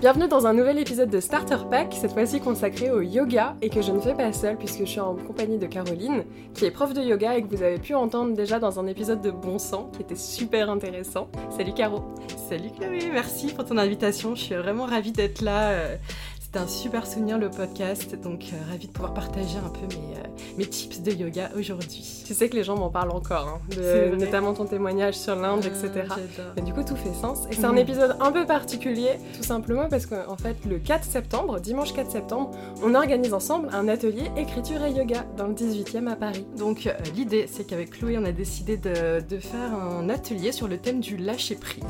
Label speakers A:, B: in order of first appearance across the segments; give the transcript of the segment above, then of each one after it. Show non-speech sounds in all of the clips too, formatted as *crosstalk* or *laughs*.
A: Bienvenue dans un nouvel épisode de Starter Pack, cette fois-ci consacré au yoga et que je ne fais pas seule puisque je suis en compagnie de Caroline, qui est prof de yoga et que vous avez pu entendre déjà dans un épisode de Bon Sang qui était super intéressant. Salut Caro
B: Salut Chloé, merci pour ton invitation, je suis vraiment ravie d'être là. C'était un super souvenir le podcast, donc euh, ravie de pouvoir partager un peu mes, euh, mes tips de yoga aujourd'hui.
A: Tu sais que les gens m'en parlent encore, hein, notamment ton témoignage sur l'Inde, etc. Et du coup, tout fait sens. Et c'est un mhm. épisode un peu particulier, tout simplement parce qu'en fait, le 4 septembre, dimanche 4 septembre, on organise ensemble un atelier écriture et yoga dans le 18e à Paris.
B: Donc euh, l'idée, c'est qu'avec Chloé, on a décidé de, de faire un atelier sur le thème du lâcher prise.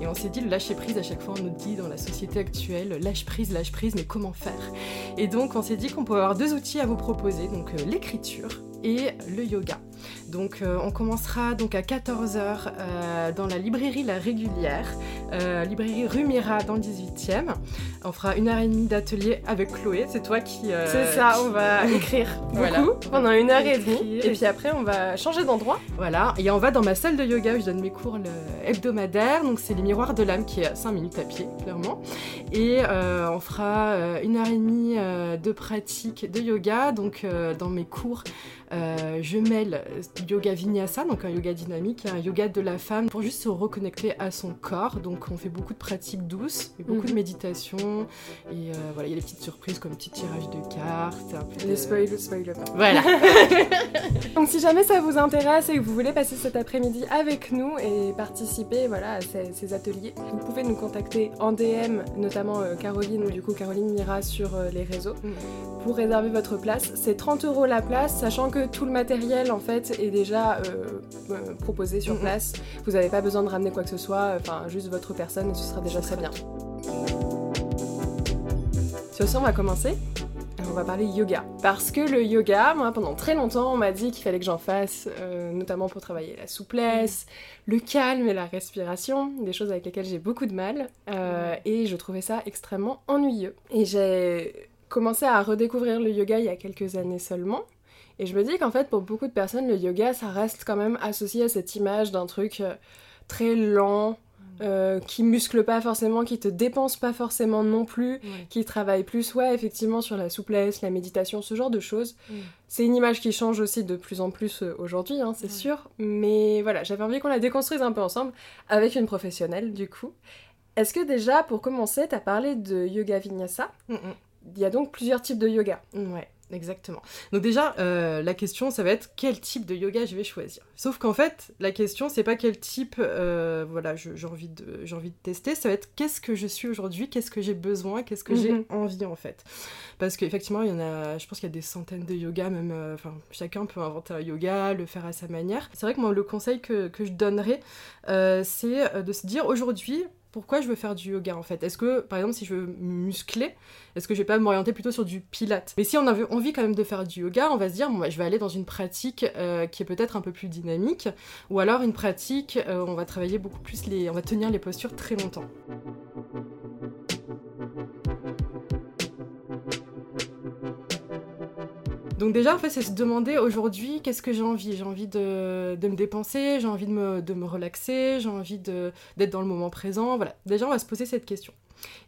B: Et on s'est dit, le lâcher prise, à chaque fois, on nous dit dans la société actuelle, lâche prise, lâche prise, mais comment faire? Et donc, on s'est dit qu'on pouvait avoir deux outils à vous proposer, donc euh, l'écriture et le yoga. Donc euh, on commencera donc à 14h euh, dans la librairie La Régulière, euh, librairie rue Mira dans le 18e. On fera une heure et demie d'atelier avec Chloé, c'est toi qui...
A: c'est ça, on va *laughs* écrire beaucoup pendant une heure et demie. Et puis après on va changer d'endroit.
B: Voilà, et on va dans ma salle de yoga où je donne mes cours hebdomadaires. Donc c'est les miroirs de l'âme qui est à 5 minutes à pied, clairement. Et on fera une heure et demie de pratique de yoga. Donc dans mes cours, je mêle yoga vinyasa, donc un yoga dynamique, un yoga de la femme pour juste se reconnecter à son corps. Donc on fait beaucoup de pratiques douces et beaucoup de mhm. méditation. Et euh, voilà, il y a des petites surprises comme petit tirage de cartes. Un
A: peu Les spoil, spoil
B: Voilà. *laughs*
A: donc si jamais ça vous intéresse et que vous voulez passer cet après-midi avec nous et participer voilà, à ces, ateliers, vous pouvez nous contacter en DM, notamment euh, Caroline, ou du coup Caroline Mira sur euh, les réseaux, mhm. pour réserver votre place. C'est 30 euros la place, sachant que tout le matériel en fait est déjà euh, euh, proposé sur place. Vous n'avez pas besoin de ramener quoi que ce soit, enfin juste votre personne et ce sera déjà très bien. Sur ce, on va commencer. On va parler yoga. Parce que le yoga, moi, pendant très longtemps, on m'a dit qu'il fallait que j'en fasse, euh, notamment pour travailler la souplesse, le calme et la respiration, des choses avec lesquelles j'ai beaucoup de mal. et je trouvais ça extrêmement ennuyeux. Et j'ai commencé à redécouvrir le yoga il y a quelques années seulement. Et je me dis qu'en fait, pour beaucoup de personnes, le yoga, ça reste quand même associé à cette image d'un truc euh, très lent, mm. euh, qui muscle pas forcément, qui te dépense pas forcément non plus, qui travaille plus, ouais, effectivement, sur la souplesse, la méditation, ce genre de choses. Mm. C'est une image qui change aussi de plus en plus euh, aujourd'hui, hein, c'est sûr. Mais voilà, j'avais envie qu'on la déconstruise un peu ensemble avec une professionnelle, du coup. Est-ce que déjà, pour commencer, t'as parlé de yoga vinyasa mm, Il y a donc plusieurs types de yoga.
B: Ouais. Exactement. Donc déjà, euh, la question, ça va être quel type de yoga je vais choisir. Sauf qu'en fait, la question, c'est pas quel type, euh, voilà, j'ai envie de, envie de tester. Ça va être qu'est-ce que je suis aujourd'hui, qu'est-ce que j'ai besoin, qu'est-ce que j'ai mhm. envie en fait. Parce qu'effectivement, il y en a, je pense qu'il y a des centaines de yogas, même, euh, enfin, chacun peut inventer un yoga, le faire à sa manière. C'est vrai que moi, le conseil que, que je donnerais, c'est de se dire aujourd'hui, pourquoi je veux faire du yoga en fait? Est-ce que, par exemple, si je veux muscler, est-ce que je vais pas m'orienter plutôt sur du pilate Mais si on a envie quand même de faire du yoga, on va se dire, bon, bah, je vais aller dans une pratique euh, qui est peut-être un peu plus dynamique, ou alors une pratique, où euh, on va travailler beaucoup plus les... on va tenir les postures très longtemps. Donc déjà, en fait, c'est se demander aujourd'hui qu'est-ce que j'ai envie? J'ai envie de, me dépenser, j'ai envie de me, de me relaxer, j'ai envie d'être dans le moment présent. Voilà, déjà, on va se poser cette question.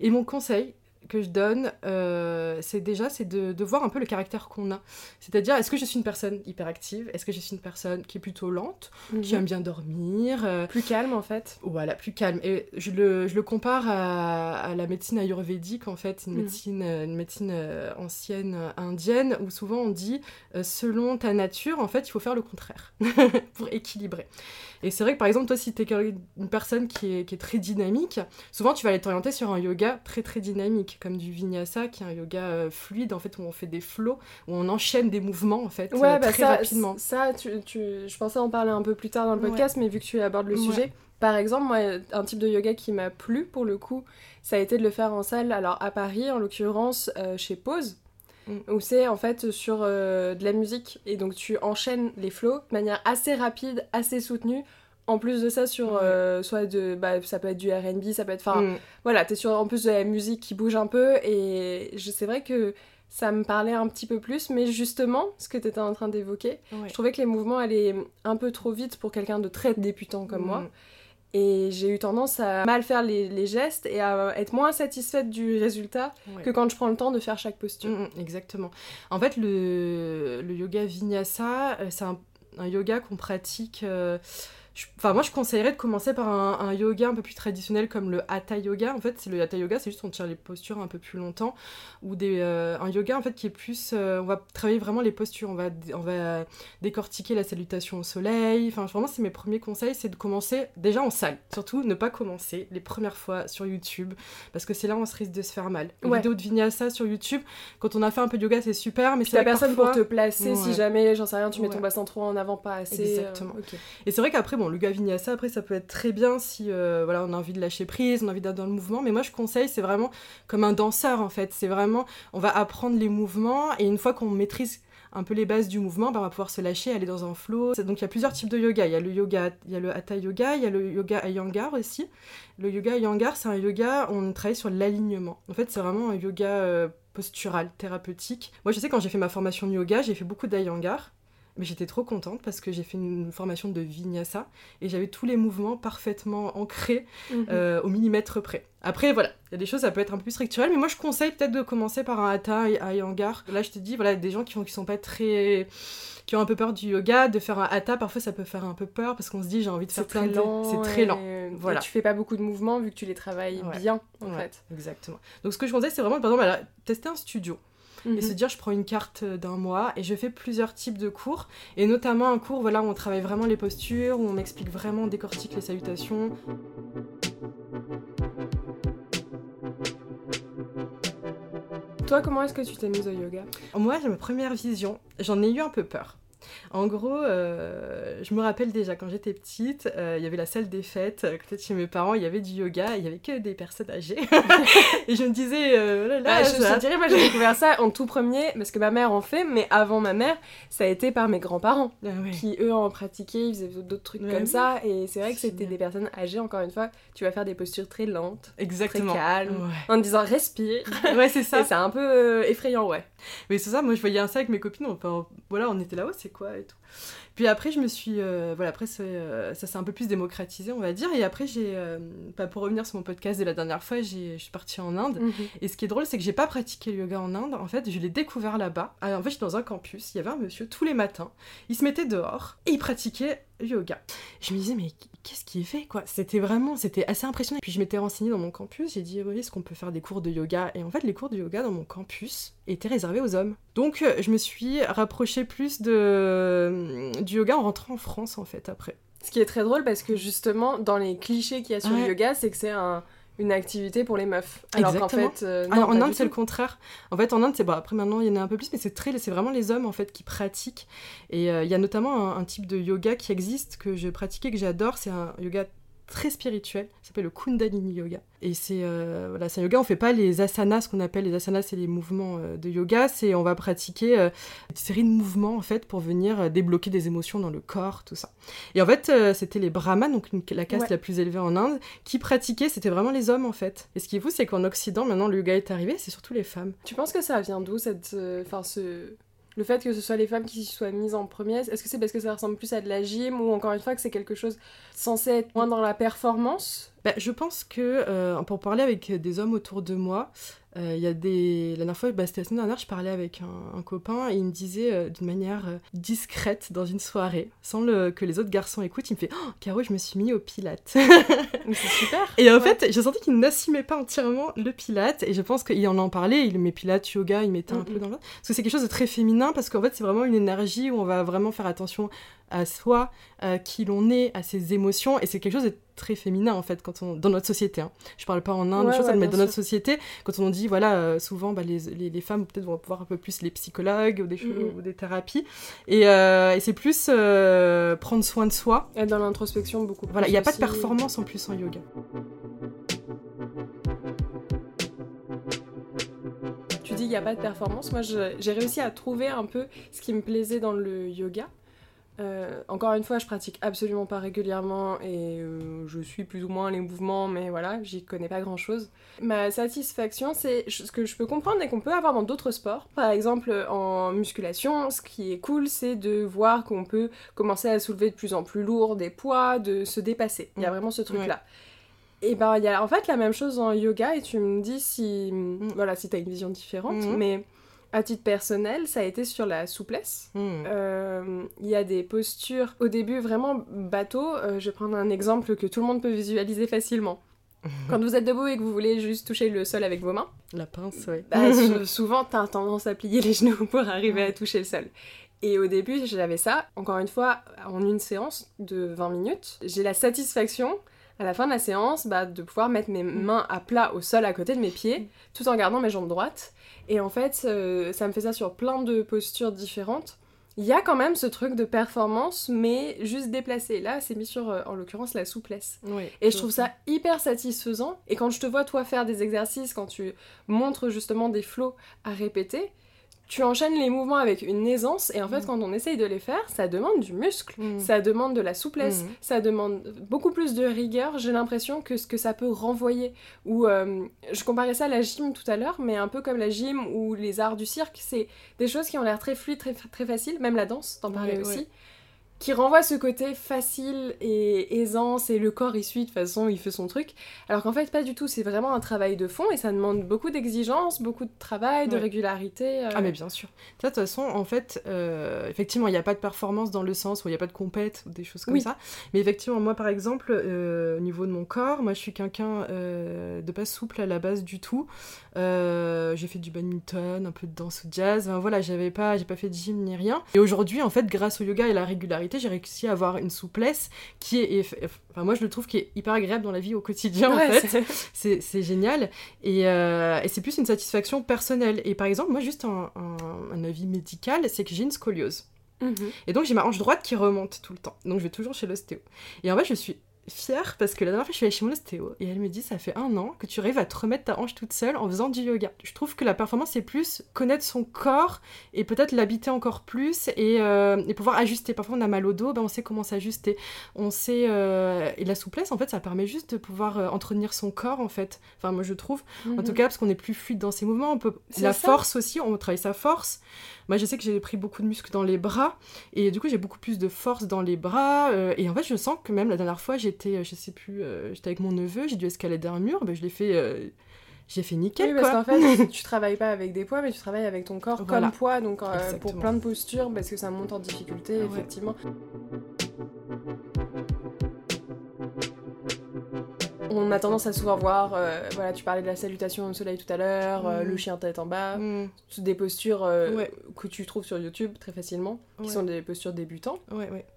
B: Et mon conseil, que je donne, euh, c'est déjà c'est de, voir un peu le caractère qu'on a. C'est-à-dire, est-ce que je suis une personne hyperactive? Est-ce que je suis une personne qui est plutôt lente, qui mhm. aime bien dormir
A: euh, Plus calme en fait.
B: Voilà, plus calme. Et je le, je le compare à, la médecine ayurvédique en fait, une mhm. médecine, une médecine euh, ancienne indienne où souvent on dit selon ta nature, en fait, il faut faire le contraire *laughs* pour équilibrer. Et c'est vrai que par exemple, toi, si tu es une personne qui est, qui est très dynamique, souvent tu vas aller t'orienter sur un yoga très très dynamique comme du vinyasa, qui est un yoga euh, fluide, en fait, où on fait des flots, où on enchaîne des mouvements, en fait,
A: ouais, euh, bah très rapidement. Ça, tu, tu, je pensais en parler un peu plus tard dans le podcast, mais vu que tu abordes le sujet, par exemple, moi, un type de yoga qui m'a plu, pour le coup, ça a été de le faire en salle, alors à Paris, en l'occurrence, euh, chez Pause, mm. où c'est en fait sur de la musique, et donc tu enchaînes les flots de manière assez rapide, assez soutenue, en plus de ça sur euh, soit de bah, ça peut être du R&B ça peut être enfin mm. voilà t'es sur en plus de la musique qui bouge un peu et c'est vrai que ça me parlait un petit peu plus mais justement ce que tu étais en train d'évoquer je trouvais que les mouvements allaient un peu trop vite pour quelqu'un de très débutant comme moi mm. Et j'ai eu tendance à mal faire les, les gestes et à être moins satisfaite du résultat
B: Ouais.
A: que quand je prends le temps de faire chaque posture.
B: Mm, exactement. En fait, le, le yoga vinyasa, euh, c'est un, un yoga qu'on pratique. euh, je- Enfin, moi, je conseillerais de commencer par un, un yoga un peu plus traditionnel comme le hatha yoga. En fait, c'est le hatha yoga, c'est juste on tient les postures un peu plus longtemps. Ou des, euh, un yoga, en fait, qui est plus. euh, on va travailler vraiment les postures. On va, on va décortiquer la salutation au soleil. Enfin, vraiment, c'est mes premiers conseils, c'est de commencer déjà en salle. Surtout, ne pas commencer les premières fois sur YouTube, parce que c'est là où on se risque de se faire mal. Une
A: Ouais.
B: vidéo de vinyasa sur YouTube, quand on a fait un peu de yoga, c'est super, mais c'est que
A: personne pour te placer si jamais, j'en sais rien, tu mets ton bassin trop en avant, pas assez. euh,
B: Exactement. Et c'est vrai qu'après, bon, le yoga vinyasa, après, ça peut être très bien si euh, voilà, on a envie de lâcher prise, on a envie d'être dans le mouvement. Mais moi, je conseille, c'est vraiment comme un danseur, en fait. C'est vraiment, on va apprendre les mouvements et une fois qu'on maîtrise un peu les bases du mouvement, ben, on va pouvoir se lâcher, aller dans un flow. Donc il y a plusieurs types de yoga. Il y a le yoga, il y a le hatha yoga, il y a le yoga iyengar aussi. Le yoga iyengar, c'est un yoga on travaille sur l'alignement. En fait, c'est vraiment un yoga euh, postural, thérapeutique. Moi, je sais quand j'ai fait ma formation de yoga, j'ai fait beaucoup d'iyengar. Mais j'étais trop contente parce que j'ai fait une formation de vinyasa et j'avais tous les mouvements parfaitement ancrés
A: Mhm.
B: euh, au millimètre près. Après, voilà, il y a des choses, ça peut être un peu plus structurel, mais moi je conseille peut-être de commencer par un hatha et un iyengar. Là, je te dis, voilà, des gens qui, ont, qui sont pas très. qui ont un peu peur du yoga, de faire un hatha, parfois ça peut faire un peu peur parce qu'on se dit, j'ai envie de faire plein
A: très
B: de.
A: lent.
B: C'est très lent.
A: et- et
B: Voilà.
A: tu fais pas beaucoup de mouvements vu que tu les travailles
B: Ouais.
A: bien, en
B: Ouais.
A: fait.
B: Exactement. Donc ce que je conseille, c'est vraiment, par exemple, tester un studio. Et
A: Mhm.
B: se dire je prends une carte d'un mois et je fais plusieurs types de cours. Et notamment un cours voilà où on travaille vraiment les postures où on m'explique vraiment on décortique les salutations.
A: Toi, comment est-ce que tu t'es mise au yoga?
B: Moi j'ai ma première vision j'en ai eu un peu peur en gros, euh, je me rappelle déjà quand j'étais petite, euh, il y avait la salle des fêtes, à côté de chez mes parents, il y avait du yoga, il y avait que des personnes âgées. *laughs* et je me disais, euh, oh là là,
A: Bah, je,
B: ça-
A: je dirais, moi j'ai découvert ça en tout premier parce que ma mère en fait, mais avant ma mère, ça a été par mes grands-parents
B: Ah ouais.
A: qui eux en pratiquaient, ils faisaient d'autres trucs
B: Ouais,
A: comme
B: oui.
A: ça. Et c'est vrai que c'était des personnes âgées, encore une fois, tu vas faire des postures très lentes,
B: Exactement.
A: très calmes,
B: Ouais.
A: en disant respire. *laughs*
B: Ouais, c'est ça.
A: C'est un peu effrayant, ouais.
B: Mais c'est ça, moi je voyais ça avec mes copines, enfin voilà, on était là, oh c'est quoi et tout. Puis après, je me suis. euh, voilà, après, euh, ça s'est un peu plus démocratisé, on va dire. Et après, j'ai. euh, bah, pour revenir sur mon podcast de la dernière fois, je suis partie en Inde. Et ce qui est drôle, c'est que j'ai pas pratiqué le yoga en Inde. En fait, je l'ai découvert là-bas. Ah, En fait, j'étais dans un campus. Il y avait un monsieur tous les matins. Il se mettait dehors et il pratiquait le yoga. Je me disais, mais qu'est-ce qu'il fait quoi? C'était vraiment, c'était assez impressionnant. Puis je m'étais renseignée dans mon campus. J'ai dit, oui, est-ce qu'on peut faire des cours de yoga? Et en fait, les cours de yoga dans mon campus étaient réservés aux hommes. Donc, euh, je me suis rapprochée plus de du yoga en rentrant en France en fait après.
A: Ce qui est très drôle parce que justement, dans les clichés qu'il y a sur
B: Ouais.
A: le yoga, c'est que c'est un- une activité pour les meufs. Alors qu'en fait, euh, non,
B: Alors, en Inde, c'est le contraire. En fait, en Inde, c'est bon, après maintenant, il y en a un peu plus, mais c'est très, c'est vraiment les hommes en fait qui pratiquent. Et euh, il y a notamment un, un type de yoga qui existe que je pratiquais, que j'adore. C'est un yoga très spirituel. Ça s'appelle le Kundalini Yoga. Et c'est euh, voilà, un yoga. On fait pas les asanas, ce qu'on appelle les asanas, c'est les mouvements euh, de yoga. C'est on va pratiquer euh, une série de mouvements en fait pour venir euh, débloquer des émotions dans le corps, tout ça. Et en fait, c'était les brahmanes, donc une- la caste
A: Ouais.
B: la plus élevée en Inde, qui pratiquaient. C'était vraiment les hommes en fait. Et ce qui est fou, c'est qu'en Occident, maintenant, le yoga est arrivé, c'est surtout les femmes.
A: Tu penses que ça vient d'où cette, enfin ce, le fait que ce soit les femmes qui s'y soient mises en premier Est-ce que c'est parce que ça ressemble plus à de la gym ou encore une fois que c'est quelque chose censé être moins dans la performance?
B: Bah, je pense que, euh, pour parler avec des hommes autour de moi, euh, il y a des... La dernière fois, bah, c'était la semaine dernière, je parlais avec un, un copain et il me disait euh, d'une manière euh, discrète dans une soirée, sans le... que les autres garçons écoutent, il me fait oh, Caro, je me suis mis au pilate *laughs* ».
A: Mais c'est super.
B: Et en
A: Ouais.
B: fait, je sentais qu'il n'assumait pas entièrement le pilate et je pense qu'il en en parlait, il met pilate, yoga, il mettait un
A: Mhm.
B: peu dans le... Parce que c'est quelque chose de très féminin, parce qu'en fait, c'est vraiment une énergie où on va vraiment faire attention à soi, à qui l'on est, à ses émotions, et c'est quelque chose de très féminin en fait quand on dans notre société. hein. Je parle pas en Inde,
A: Ouais,
B: je
A: ouais,
B: mais dans notre société, quand on dit voilà, euh, souvent bah, les, les, les femmes peut-être vont pouvoir un peu plus les psychologues ou des choses
A: Mhm.
B: ou des thérapies, et, euh, et c'est plus euh, prendre soin de soi.
A: Être dans l'introspection beaucoup plus.
B: Voilà, il n'y a pas de performance en plus en yoga.
A: Tu dis il n'y a pas de performance. Moi, j'ai réussi à trouver un peu ce qui me plaisait dans le yoga. Euh, encore une fois, je pratique absolument pas régulièrement et euh, je suis plus ou moins les mouvements, mais voilà, j'y connais pas grand chose. Ma satisfaction, c'est ce que je peux comprendre et qu'on peut avoir dans d'autres sports. Par exemple, en musculation, ce qui est cool, c'est de voir qu'on peut commencer à soulever de plus en plus lourd des poids, de se dépasser. Il y a vraiment ce truc-là. Et ben, il y a en fait la même chose en yoga et tu me dis si, mm. voilà, si t'as une vision différente, mm. mais à titre personnel, ça a été sur la souplesse. Hmm. Euh, il y a des postures, au début vraiment bateau. Euh, je vais prendre un exemple que tout le monde peut visualiser facilement. *laughs* Quand vous êtes debout et que vous voulez juste toucher le sol avec vos mains,
B: la pince, oui.
A: Bah, *laughs* souvent, t'as tendance à plier les genoux pour arriver à toucher le sol. Et au début, j'avais ça, encore une fois, en une séance de 20 minutes. J'ai la satisfaction à la fin de la séance bah, de pouvoir mettre mes hmm. mains à plat au sol à côté de mes pieds, tout en gardant mes jambes droites et en fait, euh, ça me fait ça sur plein de postures différentes. Il y a quand même ce truc de performance, mais juste déplacé. Là, c'est mis sur, euh, en l'occurrence, la souplesse. et je trouve ça hyper satisfaisant. Et quand je te vois, toi, faire des exercices, quand tu montres justement des flots à répéter, tu enchaînes les mouvements avec une aisance et en fait mm. quand on essaye de les faire ça demande du muscle mm. ça demande de la souplesse mm. ça demande beaucoup plus de rigueur j'ai l'impression que ce que ça peut renvoyer ou euh, je comparais ça à la gym tout à l'heure mais un peu comme la gym ou les arts du cirque c'est des choses qui ont l'air très fluides très, très faciles même la danse t'en parlais aussi qui renvoie ce côté facile et aisant, c'est le corps il suit de toute façon, il fait son truc. Alors qu'en fait pas du tout, c'est vraiment un travail de fond et ça demande beaucoup d'exigence, beaucoup de travail, de régularité.
B: Euh. Ah mais bien sûr. De toute façon, en fait, euh, effectivement, il n'y a pas de performance dans le sens où il n'y a pas de compète ou des choses comme ça. Mais effectivement, moi par exemple, euh, au niveau de mon corps, moi je suis quelqu'un de pas souple à la base du tout. j'ai fait du badminton, un peu de danse ou jazz. voilà, j'avais pas, j'ai pas fait de gym ni rien. Et aujourd'hui, en fait, grâce au yoga et la régularité j'ai réussi à avoir une souplesse qui est, enfin moi je le trouve qui est hyper agréable dans la vie au quotidien en fait. *laughs* C'est génial et, euh, et c'est plus une satisfaction personnelle. Et par exemple, moi juste un, un, avis médical, c'est que j'ai une scoliose. Mhm. Et donc j'ai ma hanche droite qui remonte tout le temps. Donc je vais toujours chez l'ostéo. Et en fait je suis fière parce que la dernière fois je suis allée chez mon ostéo et elle me dit ça fait un an que tu arrives à te remettre ta hanche toute seule en faisant du yoga. Je trouve que la performance c'est plus connaître son corps et peut-être l'habiter encore plus et, euh, et, pouvoir ajuster. Parfois on a mal au dos, ben on sait comment s'ajuster. On sait euh, et la souplesse en fait ça permet juste de pouvoir euh, entretenir son corps en fait. Enfin moi je trouve en tout mhm. cas parce qu'on est plus fluide dans ses mouvements. On peut la force aussi, on travaille sa force. Moi, je sais que j'ai pris beaucoup de muscles dans les bras et du coup, j'ai beaucoup plus de force dans les bras. Et en fait, je sens que même la dernière fois, j'étais, euh, je sais plus, euh, j'étais avec mon neveu, j'ai dû escalader un mur, ben, je l'ai fait. j'ai fait nickel.
A: Oui, parce qu'en fait, *laughs* tu travailles pas avec des poids, mais tu travailles avec ton corps comme poids, donc pour plein de postures, parce que ça monte en difficulté, effectivement. On a tendance à souvent voir, euh, voilà, tu parlais de la salutation au soleil tout à l'heure, euh, le mm. chien tête en bas, mm. des postures euh, que tu trouves sur YouTube très facilement, qui sont des postures débutants.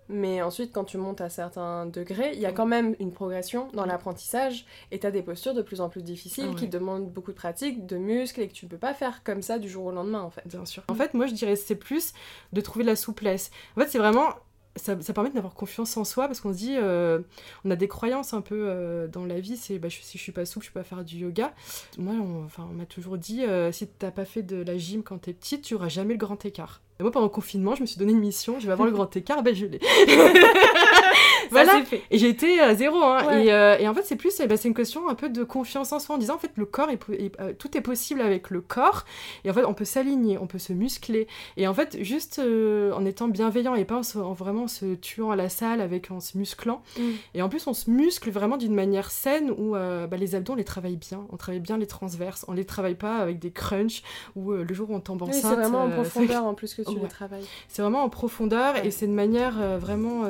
A: Mais ensuite, quand tu montes à certains degrés, il y a quand même une progression dans l'apprentissage et tu as des postures de plus en plus difficiles qui demandent beaucoup de pratique, de muscles et que tu ne peux pas faire comme ça du jour au lendemain en fait.
B: Bien sûr. En fait, moi je dirais c'est plus de trouver la souplesse. En fait, c'est vraiment ça, permet d'avoir confiance en soi parce qu'on se dit, euh, on a des croyances un peu euh, dans la vie, c'est bah, si je suis pas souple, je peux pas faire du yoga. Moi, on, enfin, on m'a toujours dit, euh, si t'as pas fait de la gym quand t'es petite, tu auras jamais le grand écart. Et moi, pendant le confinement, je me suis donné une mission, je vais avoir le grand écart, ben je l'ai. *laughs* voilà. Et été à zéro. Hein. Et, euh, et, en fait, c'est plus, eh ben, c'est une question un peu de confiance en soi, en disant en fait, le corps, est, euh, tout est possible avec le corps. Et en fait, on peut s'aligner, on peut se muscler. Et en fait, juste euh, en étant bienveillant et pas en, vraiment se tuant à la salle, avec en se musclant. Mm. Et en plus, on se muscle vraiment d'une manière saine où bah, les abdos, on les travaille bien. On travaille bien les transverses. On les travaille pas avec des crunchs ou le jour où on tombe enceinte.
A: c'est vraiment en *laughs* profondeur en plus que tu le travailles.
B: C'est vraiment en profondeur et c'est de manière vraiment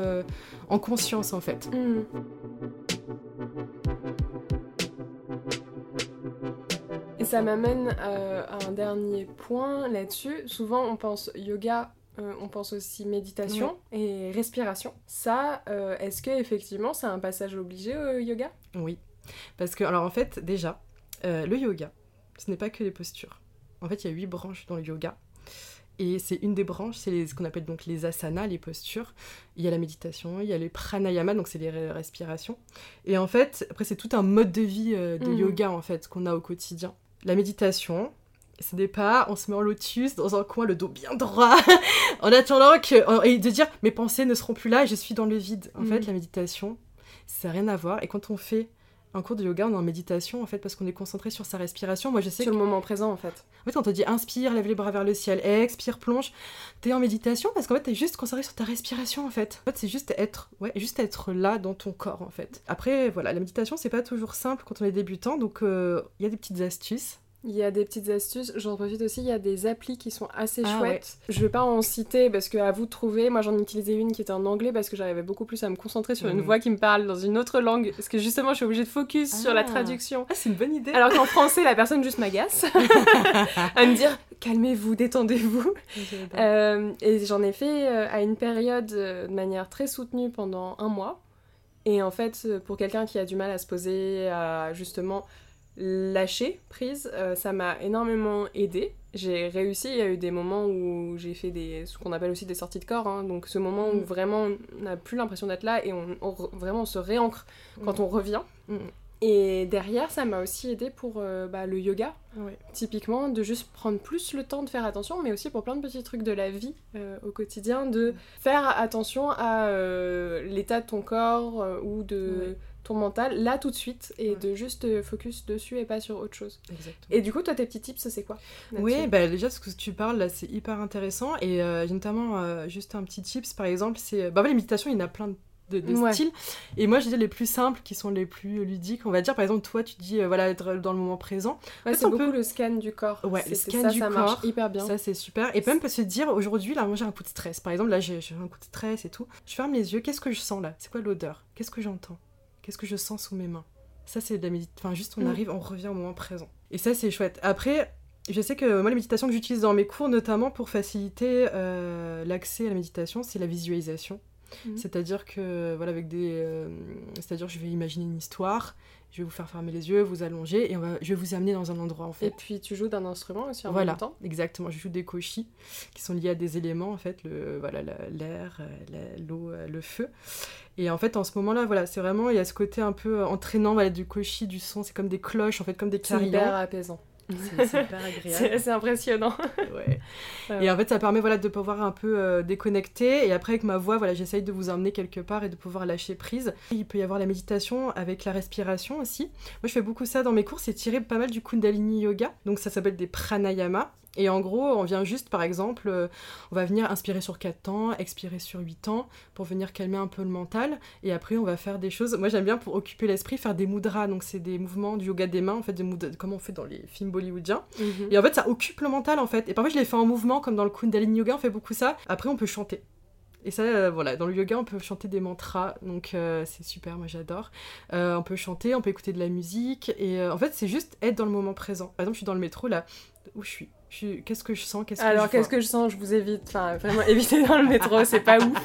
B: en conscience en fait. Mm.
A: Et ça m'amène euh, à un dernier point là-dessus. Souvent on pense yoga, euh, on pense aussi méditation et respiration. Ça, euh, est-ce que effectivement c'est un passage obligé au yoga?
B: Oui, parce que alors en fait déjà le yoga, ce n'est pas que les postures. En fait, il y a huit branches dans le yoga. Et c'est une des branches, c'est ce qu'on appelle donc les asanas, les postures. Il y a la méditation, il y a les pranayama, donc c'est les respirations. Et en fait, après c'est tout un mode de vie euh, de mhm. yoga en fait qu'on a au quotidien. La méditation, ce n'est pas on se met en lotus dans un coin, le dos bien droit, *laughs* en attendant que. et de dire mes pensées ne seront plus là et je suis dans le vide. En fait,
A: Mhm.
B: la méditation, ça n'a rien à voir. Et quand on fait un cours de yoga, on est en méditation, en fait, parce qu'on est concentré sur sa respiration. Moi, je sais
A: Sur
B: que.
A: le moment présent, en fait.
B: En fait, quand on te dit inspire, lève les bras vers le ciel, expire, plonge, t'es en méditation parce qu'en fait, t'es juste concentré sur ta respiration, en fait. En fait, c'est juste être, ouais, juste être là dans ton corps, en fait. Après, voilà, la méditation, c'est pas toujours simple quand on est débutant, donc euh, il y a des petites astuces.
A: Il y a des petites astuces, j'en profite aussi, il y a des applis qui sont assez
B: Ah
A: chouettes. Je vais pas en citer parce que à vous de trouver, moi j'en utilisais une qui était en anglais parce que j'arrivais beaucoup plus à me concentrer sur une
B: Mhm.
A: voix qui me parle dans une autre langue, parce que justement je suis obligée de focus sur la
B: Ah.
A: traduction.
B: Ah, c'est une bonne idée.
A: Alors qu'en français, la personne juste m'agace *laughs* à me dire calmez-vous, détendez-vous. Euh, et j'en ai fait euh, à une période euh, de manière très soutenue pendant un mois. Et en fait, pour quelqu'un qui a du mal à se poser, à justement lâcher prise, euh, ça m'a énormément aidé. J'ai réussi, il y a eu des moments où j'ai fait des, ce qu'on appelle aussi des sorties de corps, hein. donc ce moment où
B: Mm.
A: vraiment on n'a plus l'impression d'être là et on, vraiment on se réancre quand on revient.
B: Mm.
A: Et derrière, ça m'a aussi aidé pour euh, bah, le yoga, typiquement, de juste prendre plus le temps de faire attention, mais aussi pour plein de petits trucs de la vie euh, au quotidien, de faire attention à euh, l'état de ton corps ou de. Ton mental, là tout de suite, et
B: Ouais.
A: de juste euh, focus dessus et pas sur autre chose.
B: Exactement.
A: Et du coup, toi, tes petits tips, c'est quoi
B: Oui, bah déjà ce que tu parles là, c'est hyper intéressant et euh, notamment euh, juste un petit tips par exemple, c'est bah ouais, les méditations, il y en a plein de, de- de
A: Ouais.
B: styles et moi je dis les plus simples qui sont les plus ludiques, on va dire par exemple toi tu dis euh, voilà être dans le moment présent,
A: Ouais, c'est beaucoup
B: peut-
A: le scan du corps.
B: Ouais, le scan
A: ça,
B: du
A: ça
B: corps,
A: marche hyper bien.
B: ça c'est super et même peut se dire aujourd'hui là moi j'ai un coup de stress, par exemple là j'ai un coup de stress et tout, je ferme les yeux, qu'est-ce que je sens là, c'est quoi l'odeur, qu'est-ce que j'entends, qu'est-ce que je sens sous mes mains, ça c'est de la méditation, enfin juste on
A: Mm.
B: arrive, on revient au moment présent et ça c'est chouette. Après je sais que moi, la méditation que j'utilise dans mes cours, notamment pour faciliter euh, l'accès à la méditation, c'est la visualisation.
A: Mhm.
B: C'est-à-dire que, voilà, avec des. euh, C'est-à-dire, je vais imaginer une histoire, je vais vous faire fermer les yeux, vous allonger, et on va, je vais vous amener dans un endroit, en
A: Et
B: fait.
A: puis, tu joues d'un instrument aussi en
B: Voilà,
A: même temps.
B: exactement. Je joue des koshis qui sont liés à des éléments, en fait, le, voilà, la- l'air, euh, l'eau, euh, le feu. Et en fait, en ce moment-là, voilà, c'est vraiment, il y a ce côté un peu entraînant, voilà, du koshi, du son, c'est comme des cloches, en fait, comme des
A: C'est hyper
B: carillons.
A: apaisant.
B: C'est hyper agréable.
A: C'est impressionnant.
B: Ouais. Et en fait, ça permet voilà, de pouvoir un peu euh, déconnecter. Et après, avec ma voix, voilà, j'essaye de vous emmener quelque part et de pouvoir lâcher prise. Il peut y avoir la méditation avec la respiration aussi. Moi, je fais beaucoup ça dans mes cours. C'est tiré pas mal du Kundalini Yoga. Donc, ça s'appelle des pranayama. Et en gros, on vient juste, par exemple, euh, on va venir inspirer sur 4 temps, expirer sur 8 temps, pour venir calmer un peu le mental. Et après, on va faire des choses. Moi, j'aime bien pour occuper l'esprit, faire des mudras. Donc, c'est des mouvements du yoga des mains, en fait, des mudras, comme on fait dans les films bollywoodiens.
A: Mhm.
B: Et en fait, ça occupe le mental en fait. Et parfois, je les fais en mouvement, comme dans le Kundalini Yoga, on fait beaucoup ça. Après, on peut chanter. Et ça, euh, voilà, dans le yoga, on peut chanter des mantras, donc euh, c'est super, moi j'adore. Euh, on peut chanter, on peut écouter de la musique, et en fait, c'est juste être dans le moment présent. Par exemple, je suis dans le métro, là, où je suis... qu'est-ce que je sens, que
A: Alors, qu'est-ce que je sens? Je vous évite. Enfin, vraiment, éviter dans le métro, c'est pas ouf.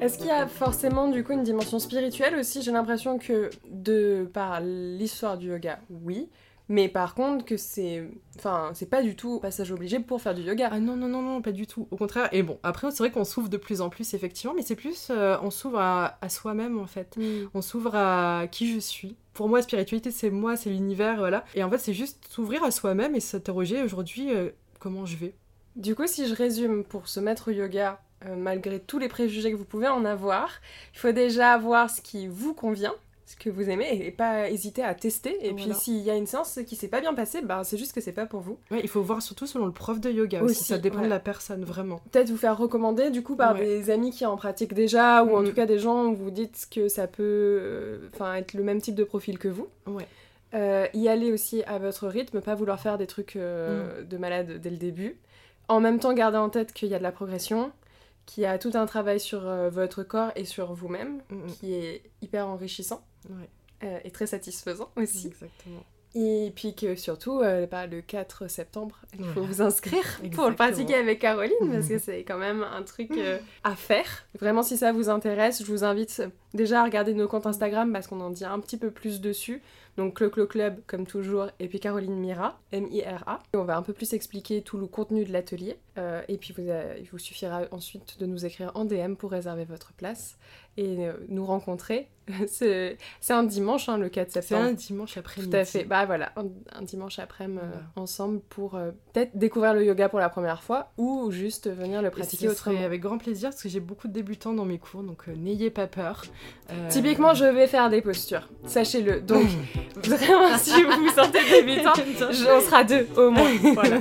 A: Est-ce qu'il y a forcément du coup une dimension spirituelle aussi? J'ai l'impression que de par l'histoire du yoga, oui, mais par contre que c'est, enfin, c'est pas du tout passage obligé pour faire du yoga.
B: Ah non, non, non, non, pas du tout. Au contraire, et bon, après, c'est vrai qu'on s'ouvre de plus en plus, effectivement, mais c'est plus, euh, on s'ouvre à, à soi-même, en fait.
A: Mm.
B: on s'ouvre à qui je suis. Pour moi, spiritualité, c'est moi, c'est l'univers, voilà. Et en fait, c'est juste s'ouvrir à soi-même et s'interroger aujourd'hui euh, comment je vais.
A: Du coup, si je résume, pour se mettre au yoga, euh, malgré tous les préjugés que vous pouvez en avoir, il faut déjà voir ce qui vous convient, ce que vous aimez, et pas hésiter à tester. Et puis, s'il y a une séance qui s'est pas bien passée, bah, c'est juste que c'est pas pour vous.
B: Ouais, il faut voir surtout selon le prof de yoga aussi.
A: Aussi,
B: Ça dépend
A: ouais.
B: de la personne, vraiment.
A: Peut-être vous faire recommander du coup par
B: Ouais.
A: des amis qui en pratiquent déjà, ou en
B: Mhm.
A: tout cas des gens où vous dites que ça peut euh, être le même type de profil que vous.
B: Ouais.
A: Euh, y aller aussi à votre rythme, pas vouloir faire des trucs euh, de malade dès le début. En même temps, garder en tête qu'il y a de la progression, qu'il y a tout un travail sur euh, votre corps et sur vous-même,
B: Mm, mm.
A: qui est hyper enrichissant
B: Ouais,
A: euh, et très satisfaisant aussi.
B: exactement.
A: Et puis que surtout, euh, bah, le 4 septembre, il faut
B: Voilà.
A: vous inscrire pour le pratiquer avec Caroline, parce que c'est quand même un truc euh, *laughs* à faire. Vraiment, si ça vous intéresse, je vous invite déjà à regarder nos comptes Instagram, parce qu'on en dit un petit peu plus dessus. Donc Clo-Clo Club, comme toujours, et puis Caroline Mira, M-I-R-A. Et on va un peu plus expliquer tout le contenu de l'atelier. Euh, et puis vous, il vous suffira ensuite de nous écrire en DM pour réserver votre place et euh, nous rencontrer. *laughs* c'est c'est un dimanche, hein, le 4
B: C'est
A: septembre.
B: un dimanche après-midi.
A: Tout à fait. Bah voilà, un, un dimanche après-midi euh,
B: Voilà.
A: ensemble pour euh, peut-être découvrir le yoga pour la première fois ou juste venir le pratiquer
B: serait
A: autrement.
B: avec grand plaisir parce que j'ai beaucoup de débutants dans mes cours, donc euh, n'ayez pas peur. Euh,
A: Typiquement, je vais faire des postures, sachez-le. *laughs* Donc, vraiment, *laughs* si vous vous sentez débutant, on sera deux au moins. Voilà.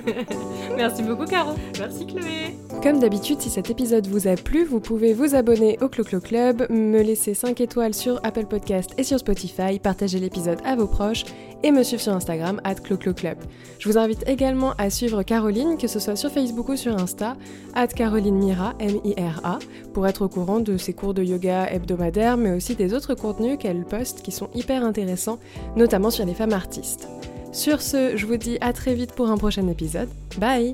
A: Merci beaucoup, Caro.
B: Merci Chloé.
A: Comme d'habitude, si cet épisode vous a plu, vous pouvez vous abonner au Clo-Clo Club, me laisser 5 étoiles sur Apple Podcast et sur Spotify, partager l'épisode à vos proches et me suivre sur Instagram at Club. Je vous invite également à suivre Caroline, que ce soit sur Facebook ou sur Insta, at Caroline Mira, M-I-R-A, pour être au courant de ses cours de yoga hebdomadaires, mais aussi des autres contenus qu'elle poste qui sont hyper intéressants, notamment sur les femmes artistes. Sur ce, je vous dis à très vite pour un prochain épisode. Bye